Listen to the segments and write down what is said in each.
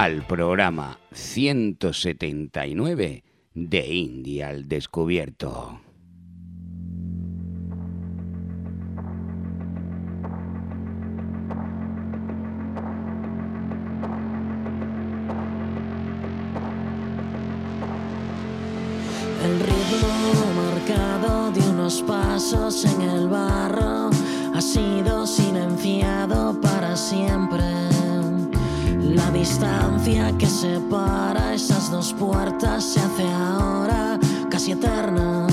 al programa 179 de India al Descubierto. El ritmo marcado de unos pasos en el barro ha sido silenciado para siempre. La distancia que separa esas dos puertas se hace ahora casi eterna.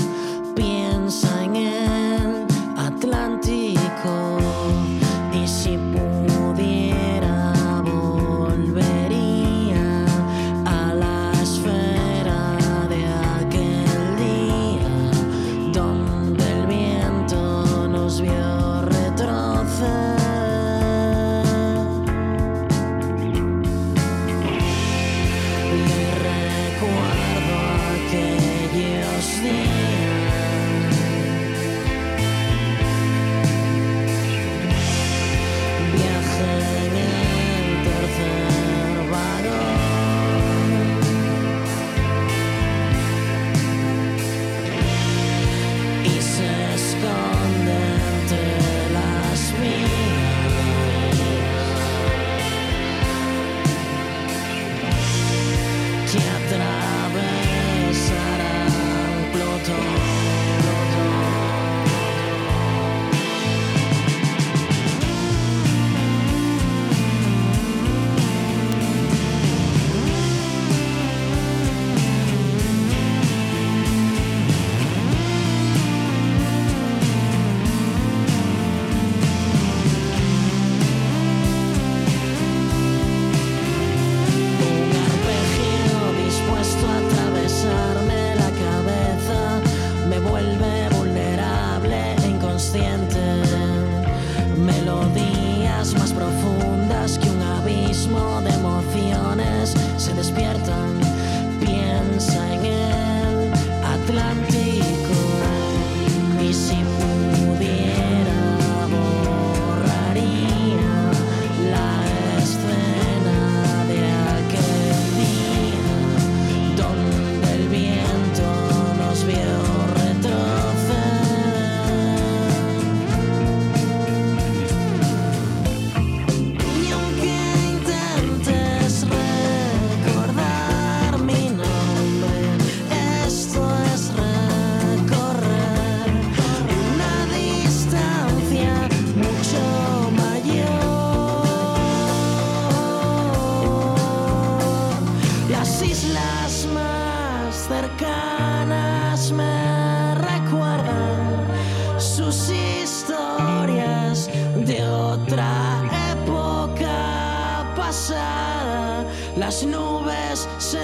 Las nubes se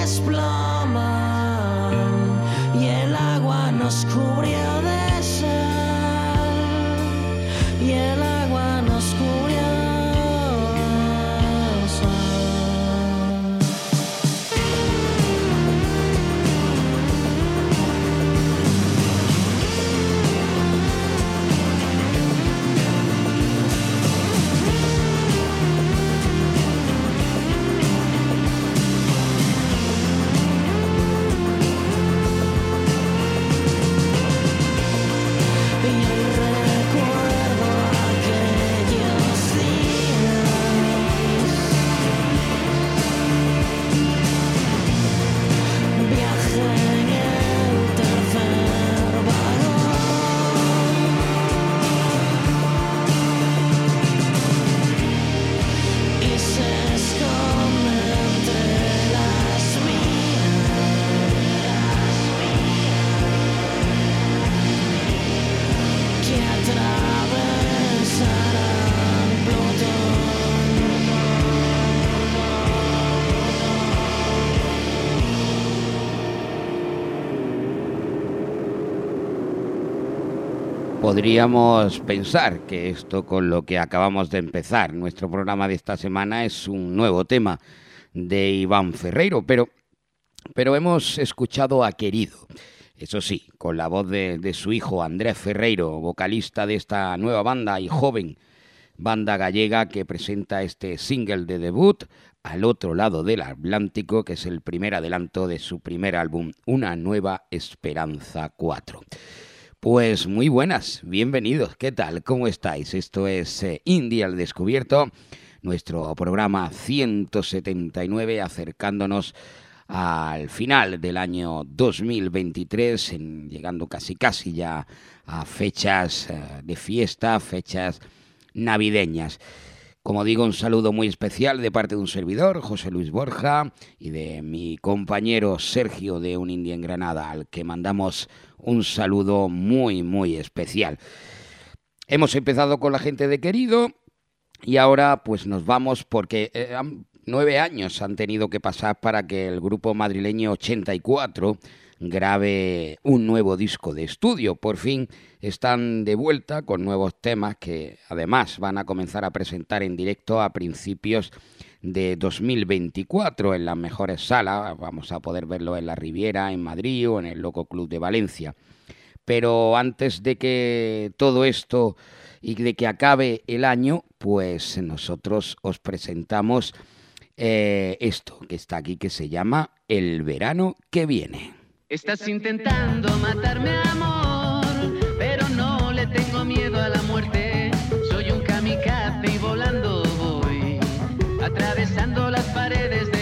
desploman y el agua nos cubrió Podríamos pensar que esto con lo que acabamos de empezar, nuestro programa de esta semana, es un nuevo tema de Iván Ferreiro, pero, pero hemos escuchado a Querido. Eso sí, con la voz de, de su hijo Andrés Ferreiro, vocalista de esta nueva banda y joven banda gallega que presenta este single de debut al otro lado del Atlántico, que es el primer adelanto de su primer álbum, Una Nueva Esperanza 4. Pues muy buenas, bienvenidos, ¿qué tal? ¿Cómo estáis? Esto es eh, India al Descubierto, nuestro programa 179, acercándonos al final del año 2023, en, llegando casi casi ya a fechas eh, de fiesta, fechas navideñas. Como digo, un saludo muy especial de parte de un servidor, José Luis Borja, y de mi compañero Sergio de Un India en Granada, al que mandamos un saludo muy, muy especial. Hemos empezado con la gente de Querido y ahora pues nos vamos porque eh, nueve años han tenido que pasar para que el grupo madrileño 84 grabe un nuevo disco de estudio. Por fin están de vuelta con nuevos temas que además van a comenzar a presentar en directo a principios de 2024 en las mejores salas. Vamos a poder verlo en la Riviera, en Madrid o en el Loco Club de Valencia. Pero antes de que todo esto y de que acabe el año, pues nosotros os presentamos eh, esto que está aquí que se llama El verano que viene. Estás intentando matarme, amor, pero no le tengo miedo a la muerte. Soy un kamikaze y volando atravesando las paredes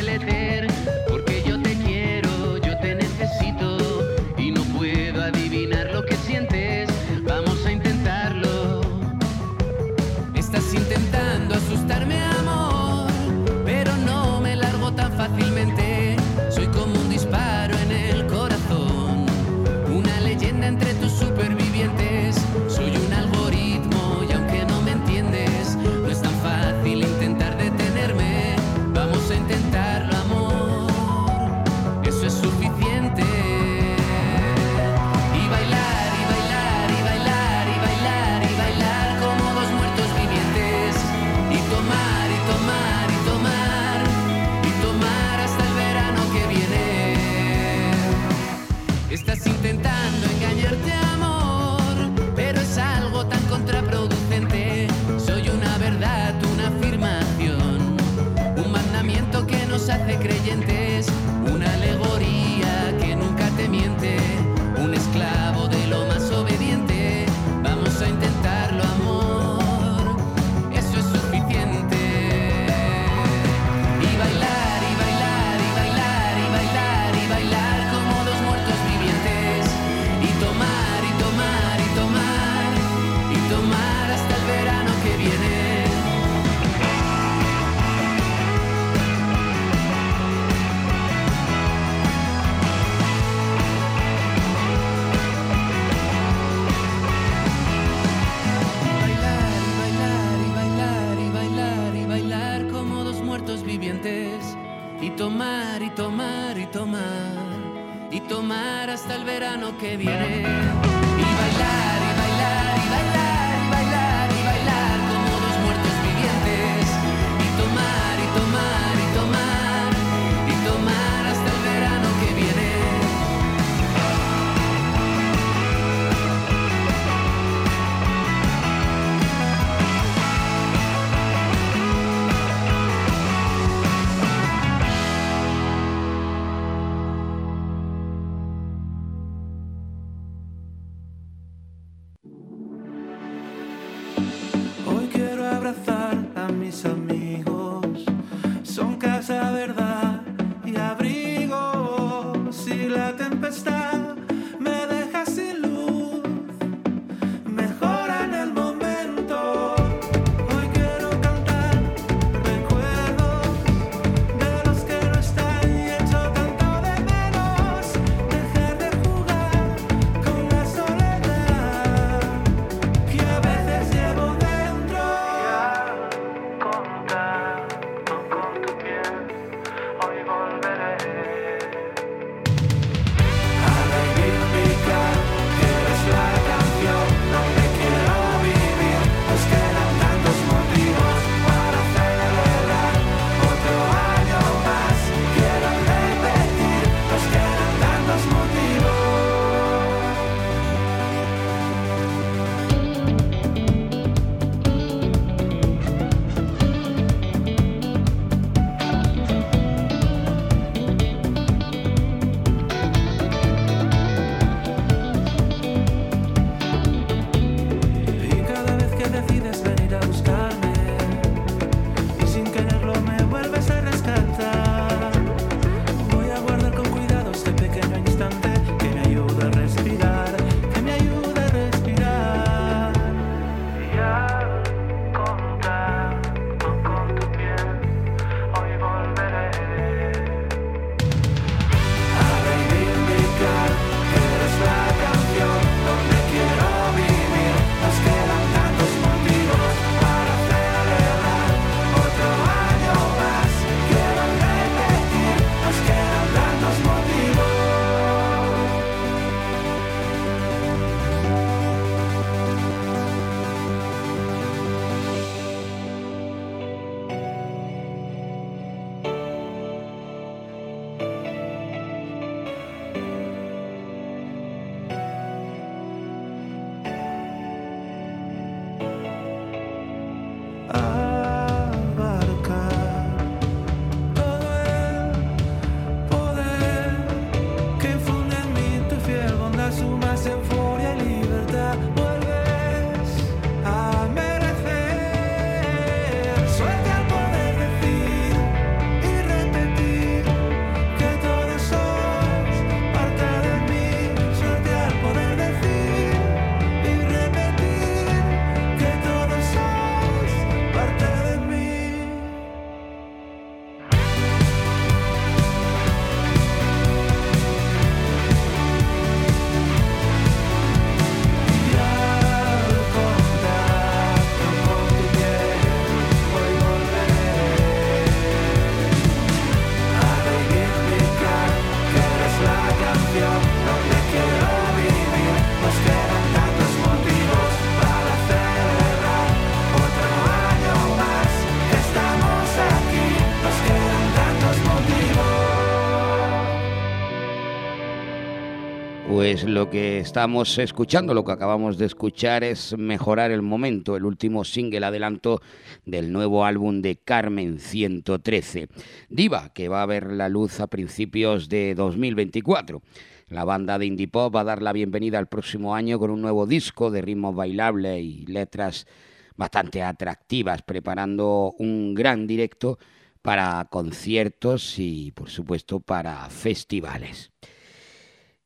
Pues lo que estamos escuchando, lo que acabamos de escuchar es Mejorar el Momento, el último single adelanto del nuevo álbum de Carmen 113. Diva, que va a ver la luz a principios de 2024. La banda de indie pop va a dar la bienvenida al próximo año con un nuevo disco de ritmos bailables y letras bastante atractivas, preparando un gran directo para conciertos y, por supuesto, para festivales.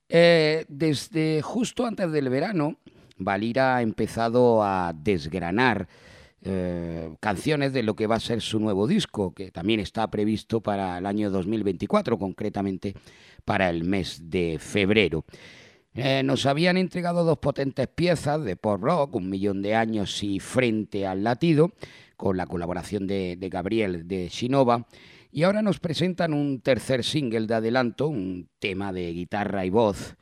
Eh, desde justo antes del verano, Valira ha empezado a desgranar eh, canciones de lo que va a ser su nuevo disco, que también está previsto para el año 2024, concretamente para el mes de febrero. Eh, nos habían entregado dos potentes piezas de pop rock, Un millón de años y Frente al latido, con la colaboración de, de Gabriel de Shinova, y ahora nos presentan un tercer single de adelanto, un tema de guitarra y voz,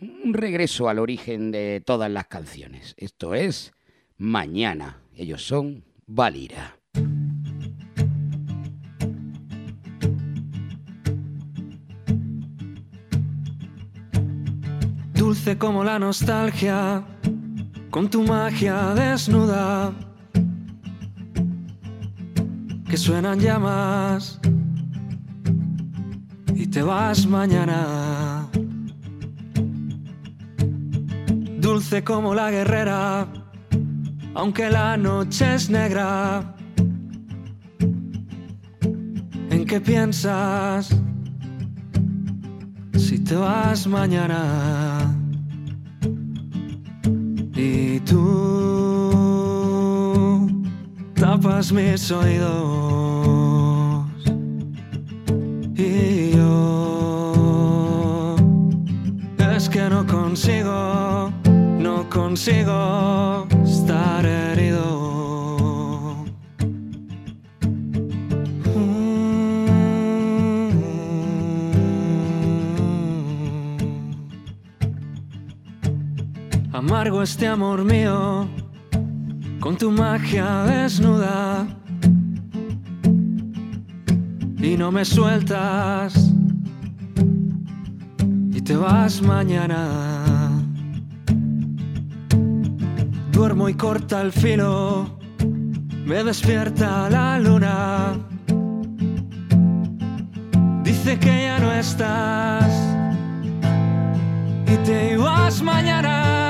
un regreso al origen de todas las canciones. Esto es Mañana. Ellos son Valira. Dulce como la nostalgia, con tu magia desnuda, suenan llamas y te vas mañana. Dulce como la guerrera, aunque la noche es negra. ¿En qué piensas? si te vas mañana y tú tapas mis oídos. Y yo es que no consigo, no consigo estar herido. Amargo este amor mío, con tu magia desnuda. Y no me sueltas, y te vas mañana. Duermo y corta el filo, me despierta la luna. Dice que ya no estás y te ibas mañana.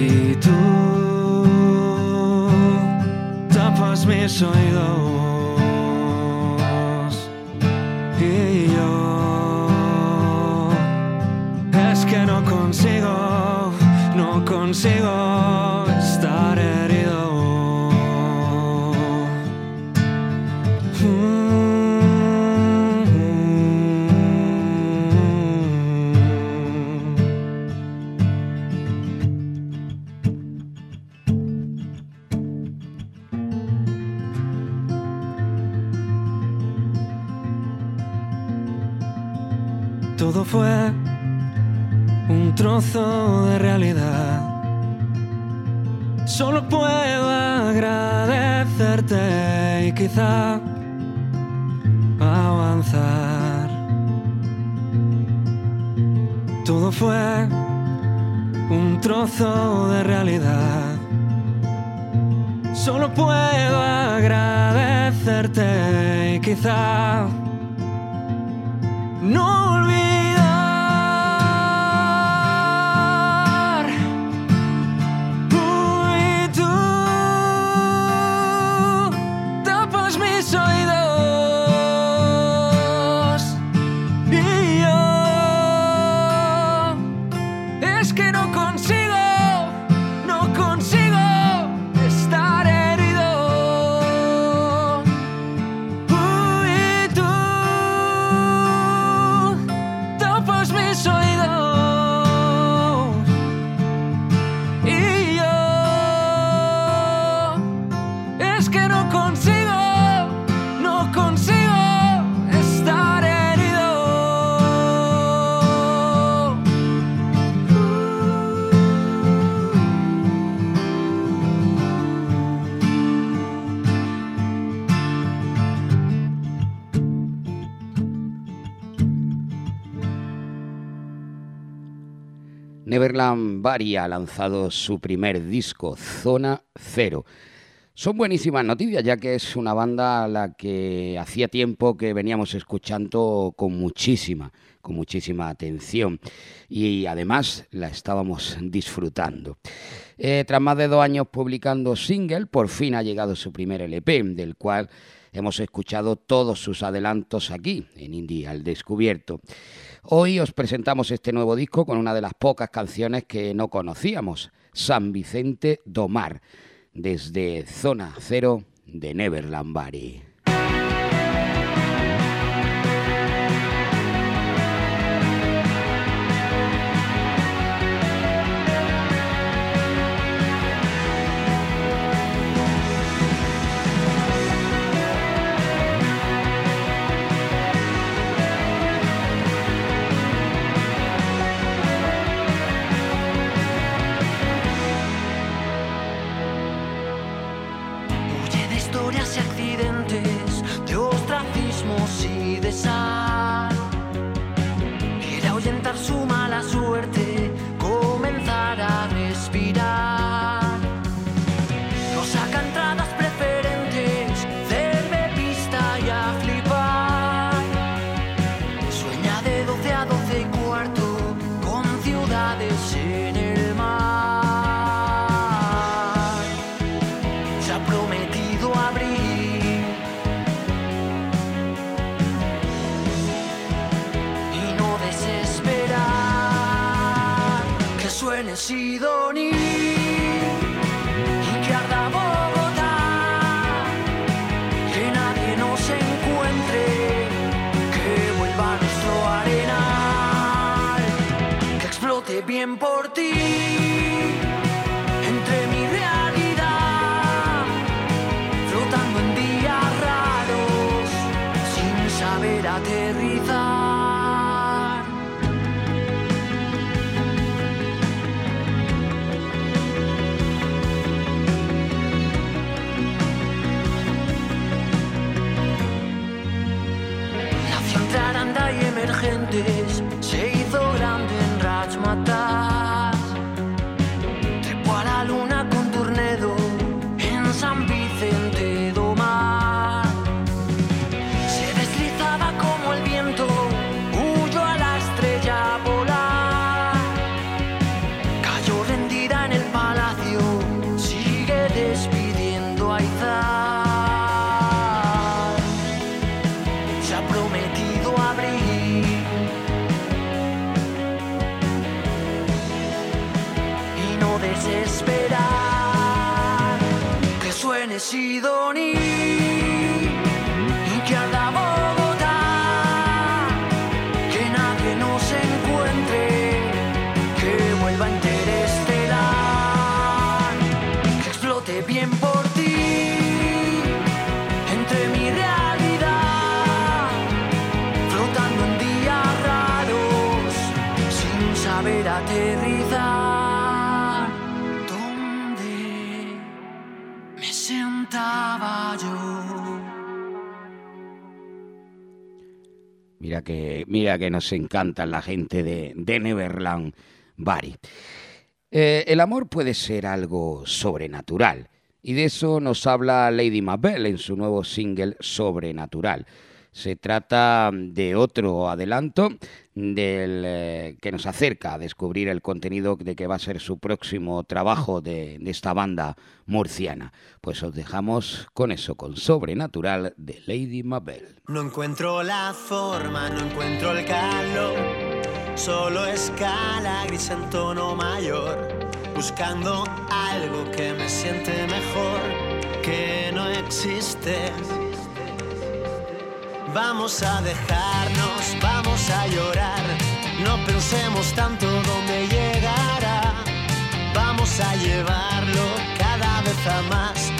Y tú tapas mis oídos y yo es que no consigo, no consigo estar herido. Trozo de realidad. Solo puedo agradecerte y quizá avanzar. Todo fue un trozo de realidad. Solo puedo agradecerte y quizá no olvidar. Neverland Bari ha lanzado su primer disco, Zona Cero. Son buenísimas noticias, ya que es una banda a la que hacía tiempo que veníamos escuchando con muchísima, con muchísima atención y además la estábamos disfrutando. Eh, tras más de dos años publicando single, por fin ha llegado su primer LP, del cual hemos escuchado todos sus adelantos aquí, en Indie al Descubierto. Hoy os presentamos este nuevo disco con una de las pocas canciones que no conocíamos, San Vicente do Mar, desde Zona Cero de Neverland Bari. Que, mira que nos encantan la gente de, de Neverland Bari. Eh, el amor puede ser algo sobrenatural. Y de eso nos habla Lady Mabel en su nuevo single Sobrenatural. Se trata de otro adelanto del, eh, que nos acerca a descubrir el contenido de que va a ser su próximo trabajo de, de esta banda murciana. Pues os dejamos con eso, con Sobrenatural de Lady Mabel. No encuentro la forma, no encuentro el calor. Solo escala gris en tono mayor. Buscando algo que me siente mejor, que no existe. Vamos a dejarnos, vamos a llorar. No pensemos tanto dónde llegará. Vamos a llevarlo cada vez a más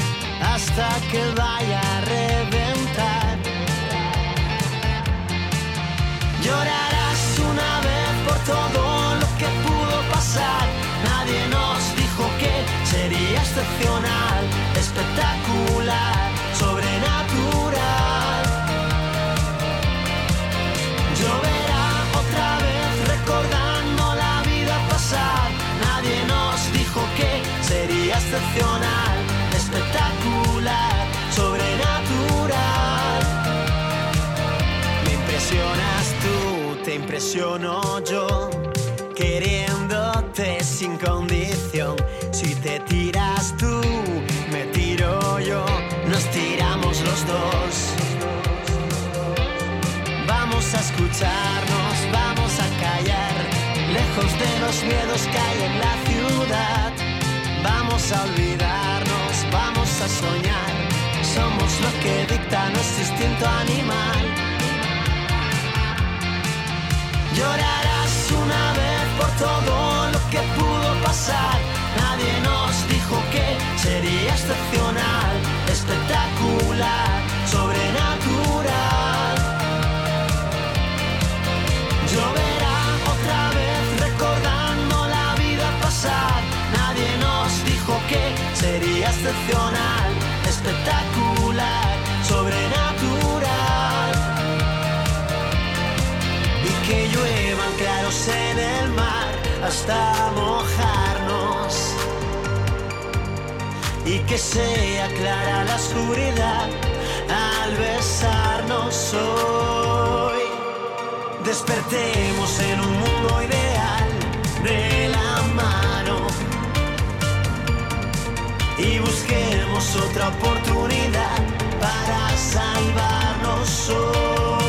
hasta que vaya a reventar. Llorarás una vez por todo lo que pudo pasar. Nadie nos dijo que sería excepcional, espectacular, presiono yo, queriéndote sin condición. Si te tiras tú, me tiro yo, nos tiramos los dos. Vamos a escucharnos, vamos a callar, lejos de los miedos que hay en la ciudad. Vamos a olvidarnos, vamos a soñar, somos lo que dicta nuestro instinto animal. Llorarás una vez por todo lo que pudo pasar. Nadie nos dijo que sería excepcional, espectacular, sobrenatural. Lloverá otra vez recordando la vida pasar. Nadie nos dijo que sería excepcional, espectacular. que lluevan claros en el mar hasta mojarnos y que sea clara la oscuridad al besarnos hoy. Despertemos en un mundo ideal de la mano y busquemos otra oportunidad para salvarnos hoy.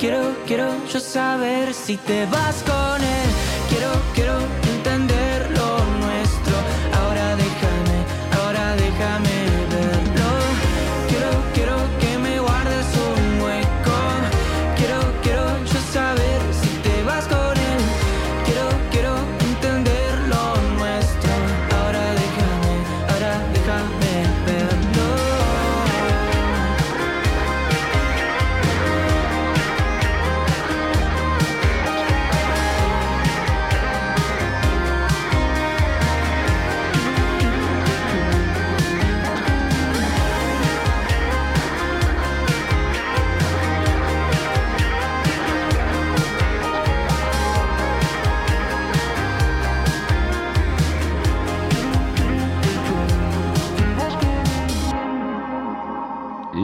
Quiero, quiero yo saber si te vas con él. Quiero, quiero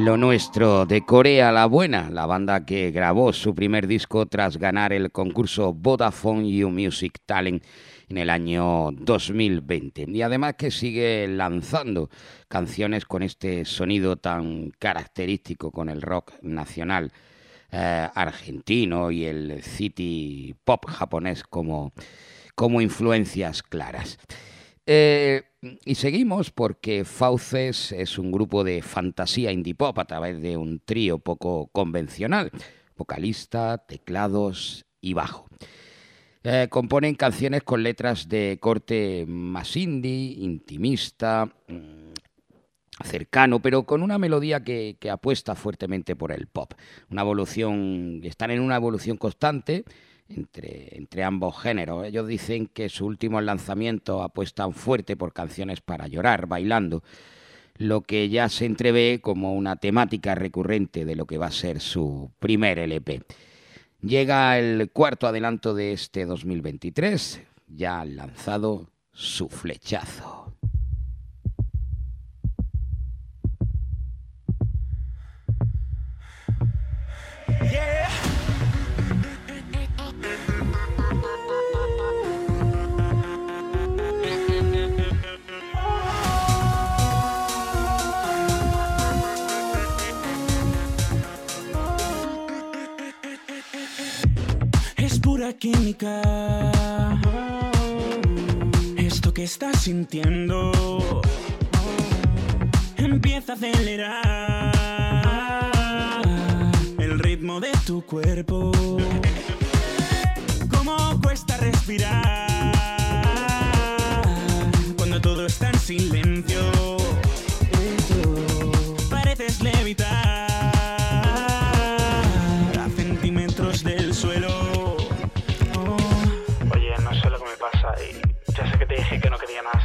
lo nuestro de Corea la Buena, la banda que grabó su primer disco tras ganar el concurso Vodafone You Music Talent en el año 2020. Y además que sigue lanzando canciones con este sonido tan característico con el rock nacional eh, argentino y el city pop japonés como, como influencias claras. Eh, y seguimos porque Fauces es un grupo de fantasía indie pop a través de un trío poco convencional, vocalista, teclados y bajo. Eh, componen canciones con letras de corte más indie, intimista, mm, cercano, pero con una melodía que, que apuesta fuertemente por el pop. Una evolución, están en una evolución constante entre, ambos géneros. Ellos dicen que su último lanzamiento apuestan fuerte por canciones para llorar, bailando, lo que ya se entrevé como una temática recurrente de lo que va a ser su primer LP. Llega el cuarto adelanto de este 2023, ya han lanzado su flechazo. Química. Esto que estás sintiendo empieza a acelerar el ritmo de tu cuerpo. Cómo cuesta respirar cuando todo está en silencio. Pareces levitar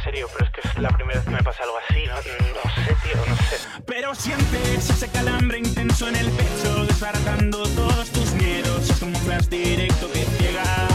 serio, pero es que es la primera vez que me pasa algo así, no, no sé, tío, no sé. Pero sientes ese calambre intenso en el pecho, desbaratando todos tus miedos. Es como un flash directo que ciega,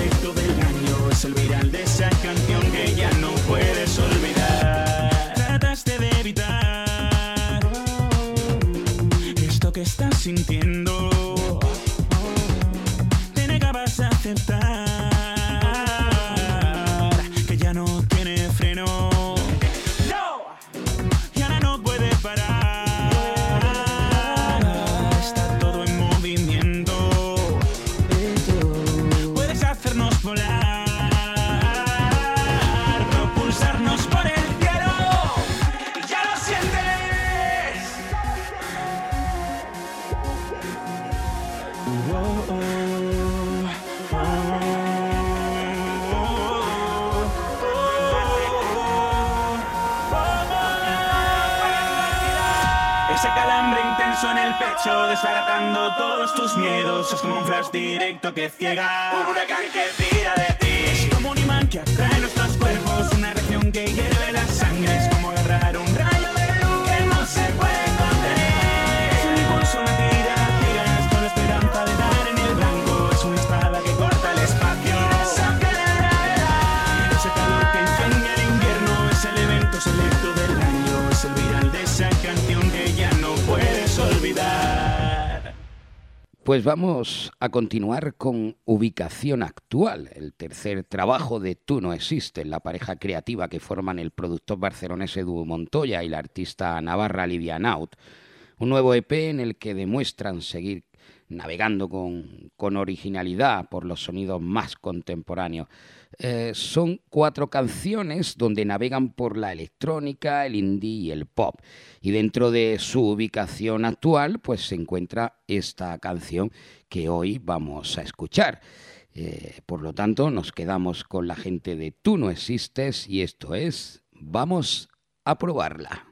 evento selecto del año. Es el viral de esa canción que ya no puedes olvidar. Trataste de evitar esto que estás sintiendo. Pues vamos a continuar con Ubicación Actual, el tercer trabajo de Tú no existes, la pareja creativa que forman el productor barcelonés Edu Montoya y la artista navarra Lidia Naut. Un nuevo EP en el que demuestran seguir navegando con, con originalidad por los sonidos más contemporáneos. Eh, son cuatro canciones donde navegan por la electrónica, el indie y el pop. Y dentro de su ubicación actual, pues se encuentra esta canción que hoy vamos a escuchar. Eh, por lo tanto, nos quedamos con la gente de Tú no existes y esto es Vamos a probarla.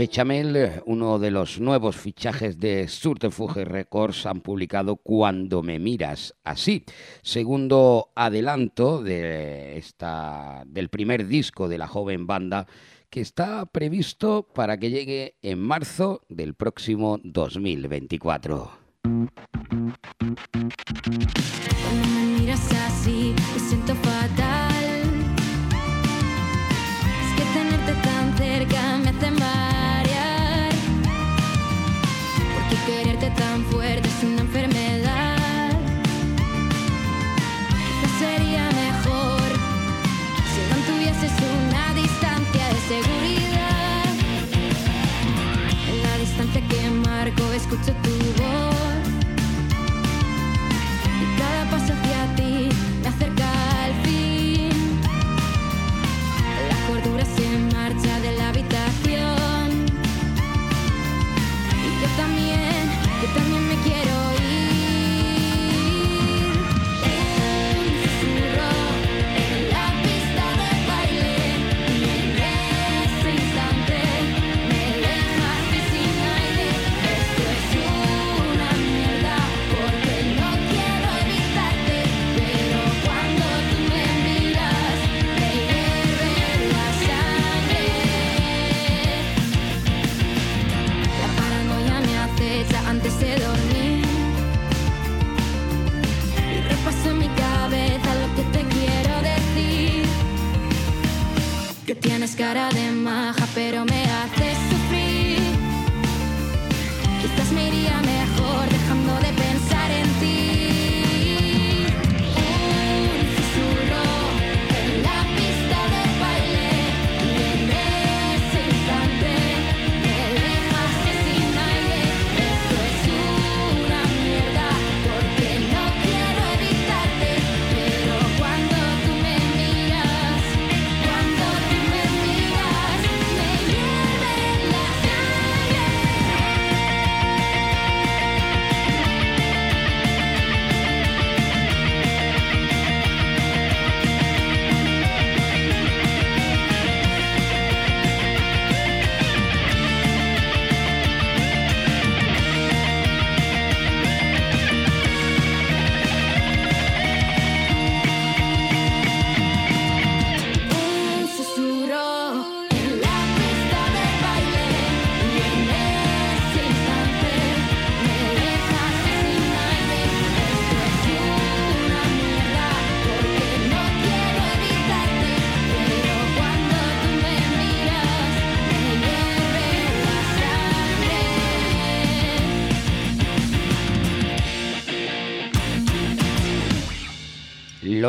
Bechamel, uno de los nuevos fichajes de Surtefuge Records, han publicado Cuando me miras así, segundo adelanto de esta, del primer disco de la joven banda que está previsto para que llegue en marzo del próximo 2024. Cuando me miras así, me siento fatal. Good to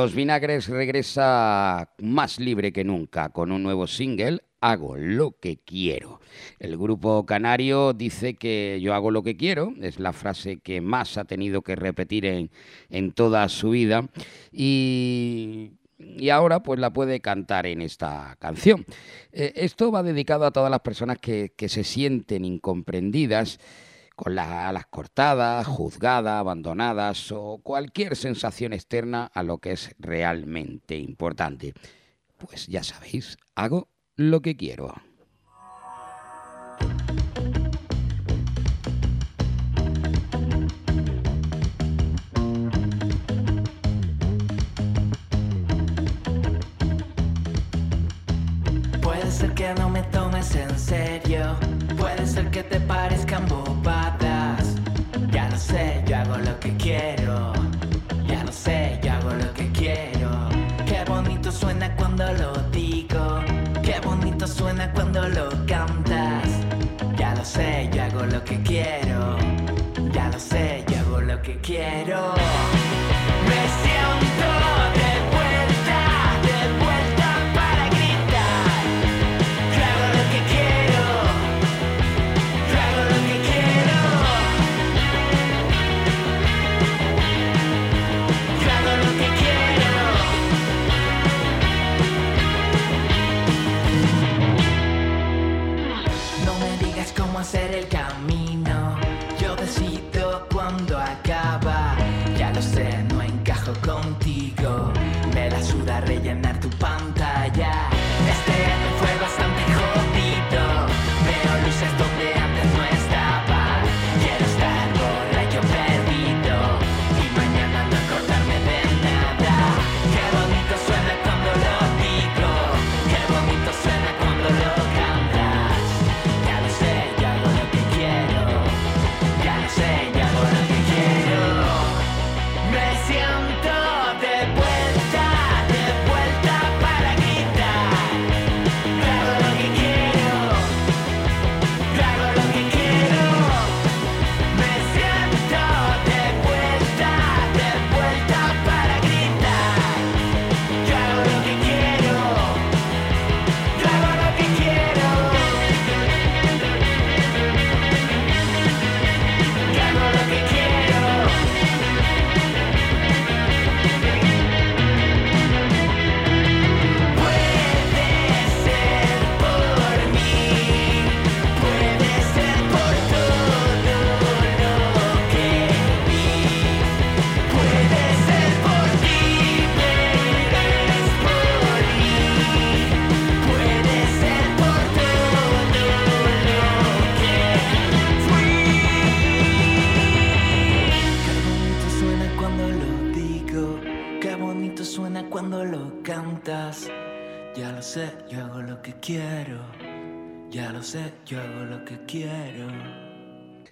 Los Vinagres regresa más libre que nunca con un nuevo single, Hago lo que quiero. El grupo canario dice que yo hago lo que quiero, es la frase que más ha tenido que repetir en, en toda su vida y, y ahora pues la puede cantar en esta canción. Eh, esto va dedicado a todas las personas que, que se sienten incomprendidas con las alas cortadas, juzgadas, abandonadas o cualquier sensación externa a lo que es realmente importante. Pues ya sabéis, hago lo que quiero. Puede ser que no me tomes en serio, puede ser que te parezcan bobadas. Sé, yo hago lo que quiero. Ya lo sé, yo hago lo que quiero. Qué bonito suena cuando lo digo. Qué bonito suena cuando lo cantas. Ya lo sé, yo hago lo que quiero. Ya lo sé, yo hago lo que quiero. Me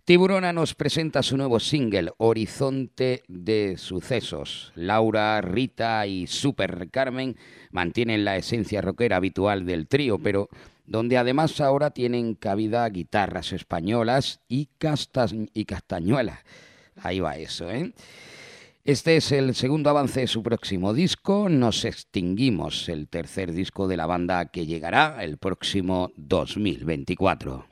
Tiburona nos presenta su nuevo single, Horizonte de Sucesos. Laura, Rita y Super Carmen mantienen la esencia rockera habitual del trío, pero donde además ahora tienen cabida guitarras españolas y, castas y castañuelas. Ahí va eso, ¿eh? Este es el segundo avance de su próximo disco, Nos Extinguimos, el tercer disco de la banda que llegará el próximo 2024.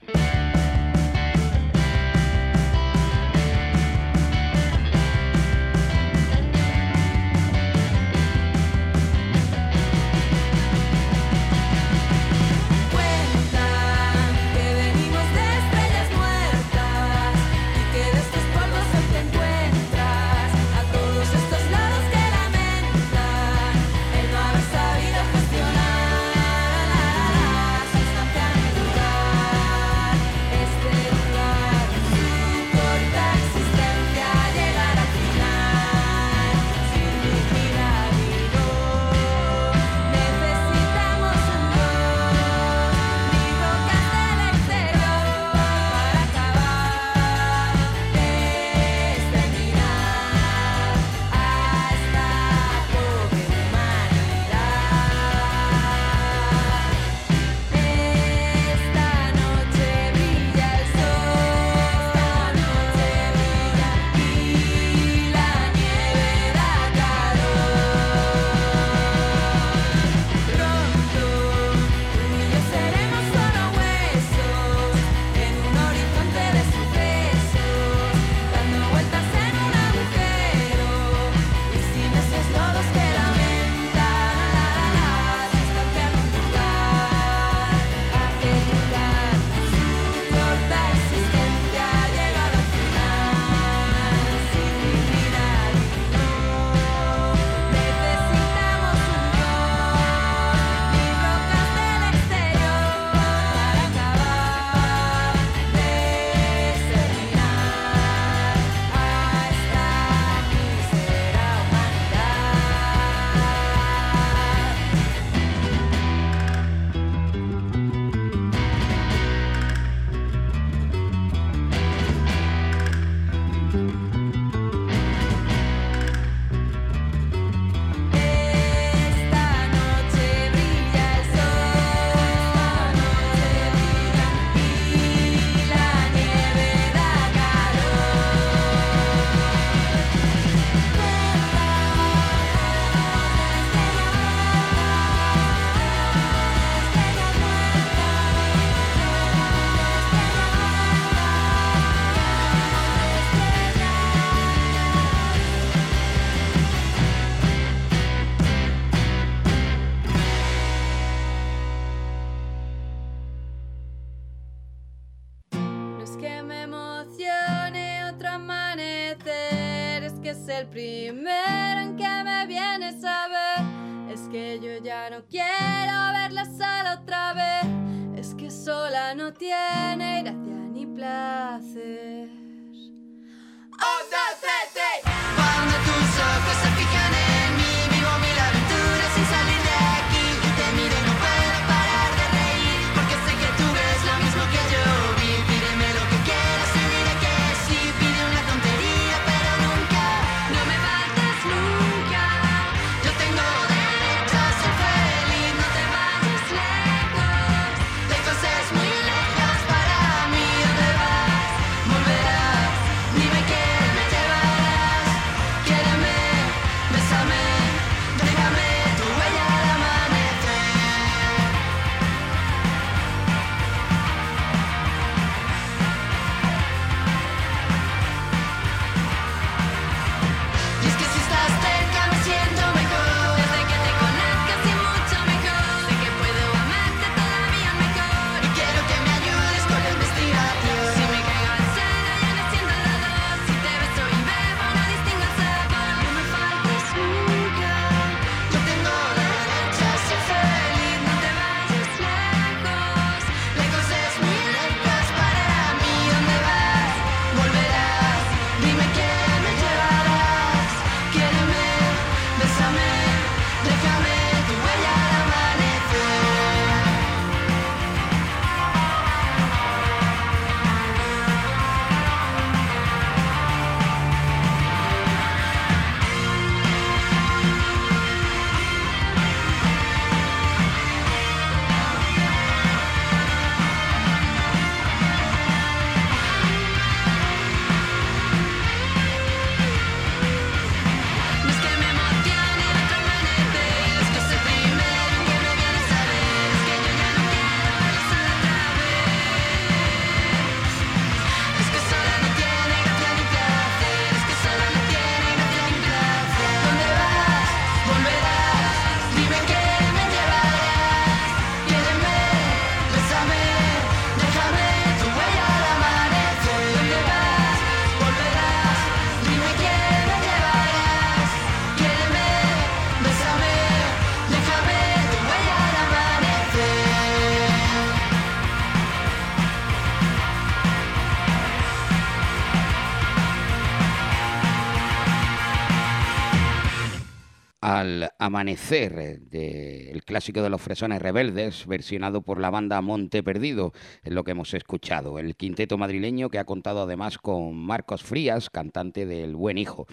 Al amanecer del clásico de los fresones rebeldes, versionado por la banda Monte Perdido, es lo que hemos escuchado. El quinteto madrileño que ha contado además con Marcos Frías, cantante del Buen Hijo.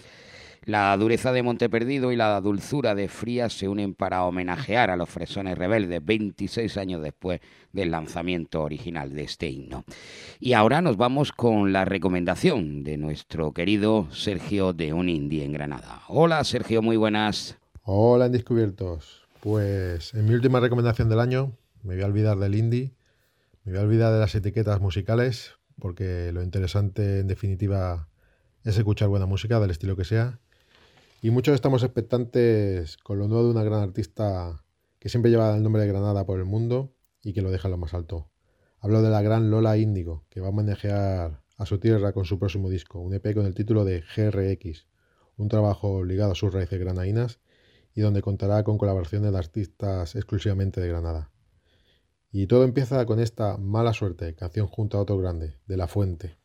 La dureza de Monte Perdido y la dulzura de Frías se unen para homenajear a los fresones rebeldes 26 años después del lanzamiento original de este himno. Y ahora nos vamos con la recomendación de nuestro querido Sergio de Un Indie en Granada. Hola Sergio, muy buenas. Hola, Indescubiertos. Pues en mi última recomendación del año me voy a olvidar del indie, me voy a olvidar de las etiquetas musicales, porque lo interesante en definitiva es escuchar buena música, del estilo que sea. Y muchos estamos expectantes con lo nuevo de una gran artista que siempre lleva el nombre de Granada por el mundo y que lo deja en lo más alto. Hablo de la gran Lola Índigo, que va a manejar a su tierra con su próximo disco, un EP con el título de GRX, un trabajo ligado a sus raíces granadinas y donde contará con colaboraciones de artistas exclusivamente de Granada. Y todo empieza con esta Mala Suerte, canción junto a otro grande, de La Fuente.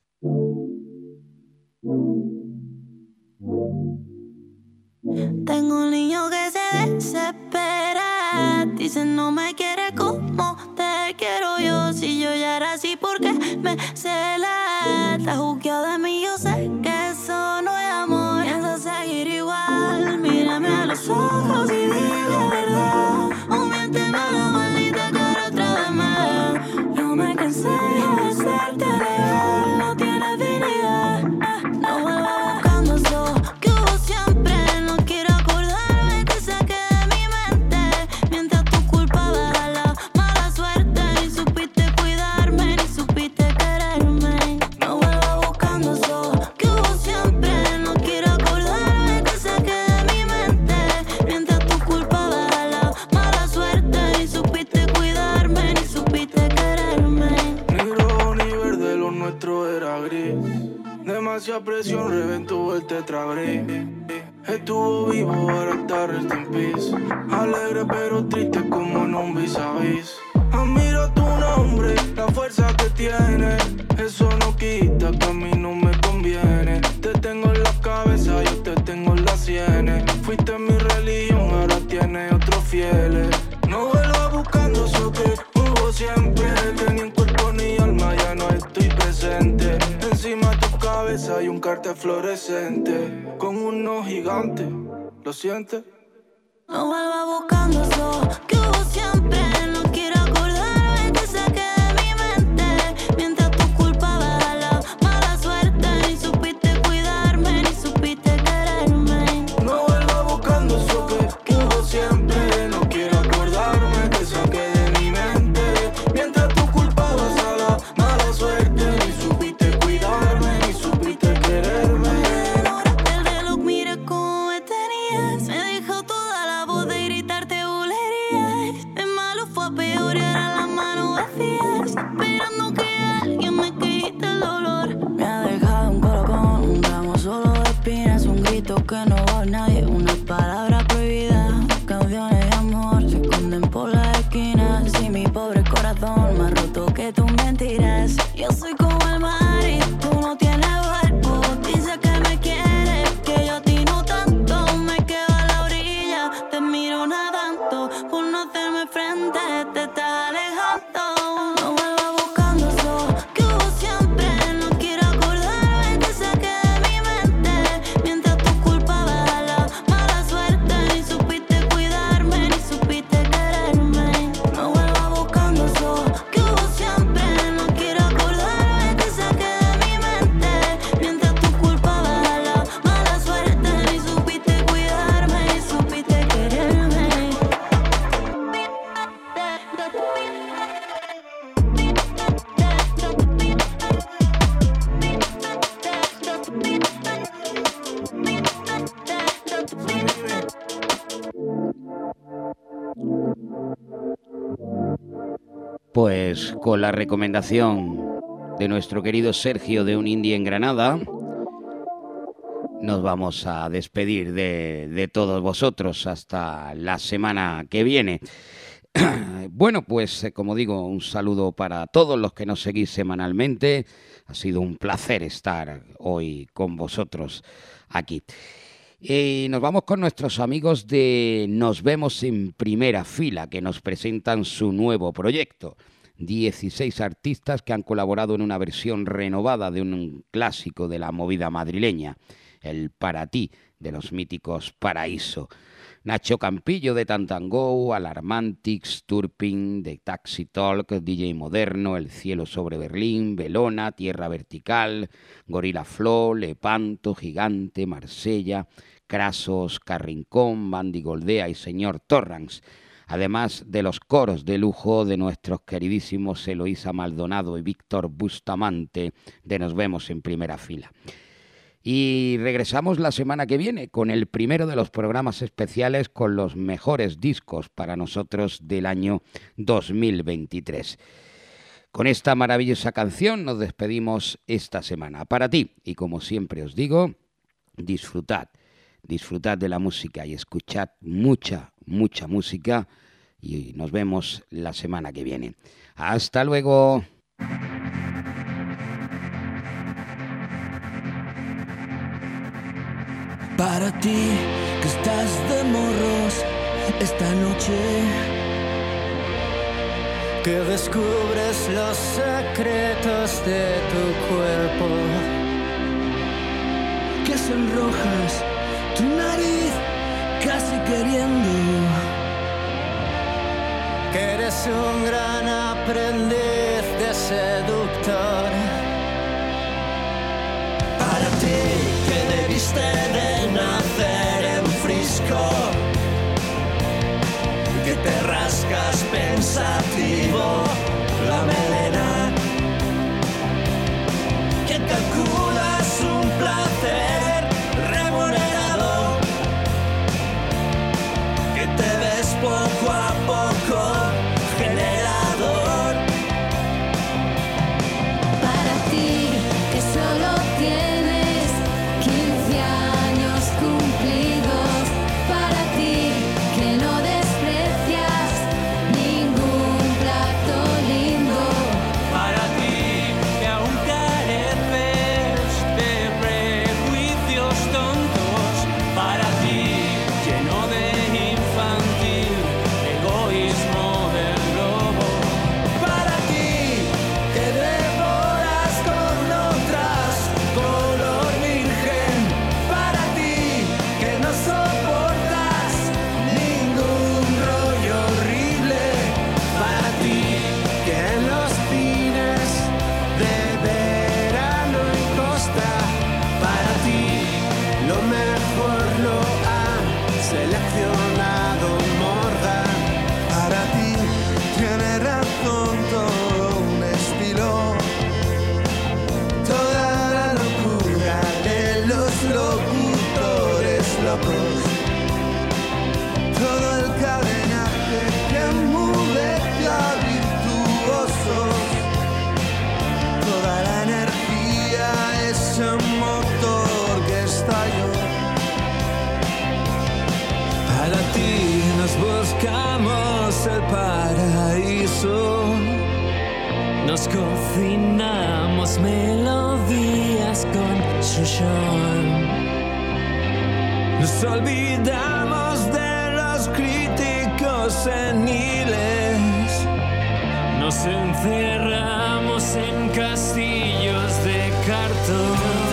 Tengo un niño que se desespera. Dice no me quiere como te quiero yo. Si yo ya era así, porque me cela? Está juzgado de mí, yo sé que los ojos y la verdad. O miénteme a la maldita cara otra vez más. No me cansé de hacerte legal. El tetrabric. Estuvo vivo, ahora está rest in peace. Alegre pero gigantes. ¿Lo sientes? No vuelva buscando eso con la recomendación de nuestro querido Sergio de un indie en Granada, nos vamos a despedir de, de todos vosotros hasta la semana que viene. Bueno, pues eh, como digo, un saludo para todos los que nos seguís semanalmente. Ha sido un placer estar hoy con vosotros aquí. Y nos vamos con nuestros amigos de Nos vemos en primera fila, que nos presentan su nuevo proyecto. 16 artistas que han colaborado en una versión renovada de un clásico de la movida madrileña, el Para ti, de los míticos Paraíso. Nacho Campillo de Tantango, Alarmantix, Turpin, de Taxi Talk, DJ Moderno, El Cielo sobre Berlín, Belona, Tierra Vertical, Gorila Flow, Lepanto, Gigante, Marsella, Crasos, Carrincón, Bandy Goldea y Señor Torrance. Además de los coros de lujo de nuestros queridísimos Eloísa Maldonado y Víctor Bustamante, de Nos vemos en primera fila. Y regresamos la semana que viene con el primero de los programas especiales con los mejores discos para nosotros del año 2023. Con esta maravillosa canción nos despedimos esta semana. Para ti, y como siempre os digo, disfrutad, disfrutad de la música y escuchad mucha, mucha música. Y nos vemos la semana que viene. Hasta luego. Para ti que estás de morros esta noche, que descubres los secretos de tu cuerpo, que sonrojas tu nariz queriendo, que eres un gran aprendiz de seductor. Para ti que debiste de nacer en Frisco, que te rascas pensativo Nos olvidamos de los críticos seniles. Nos encerramos en castillos de cartón.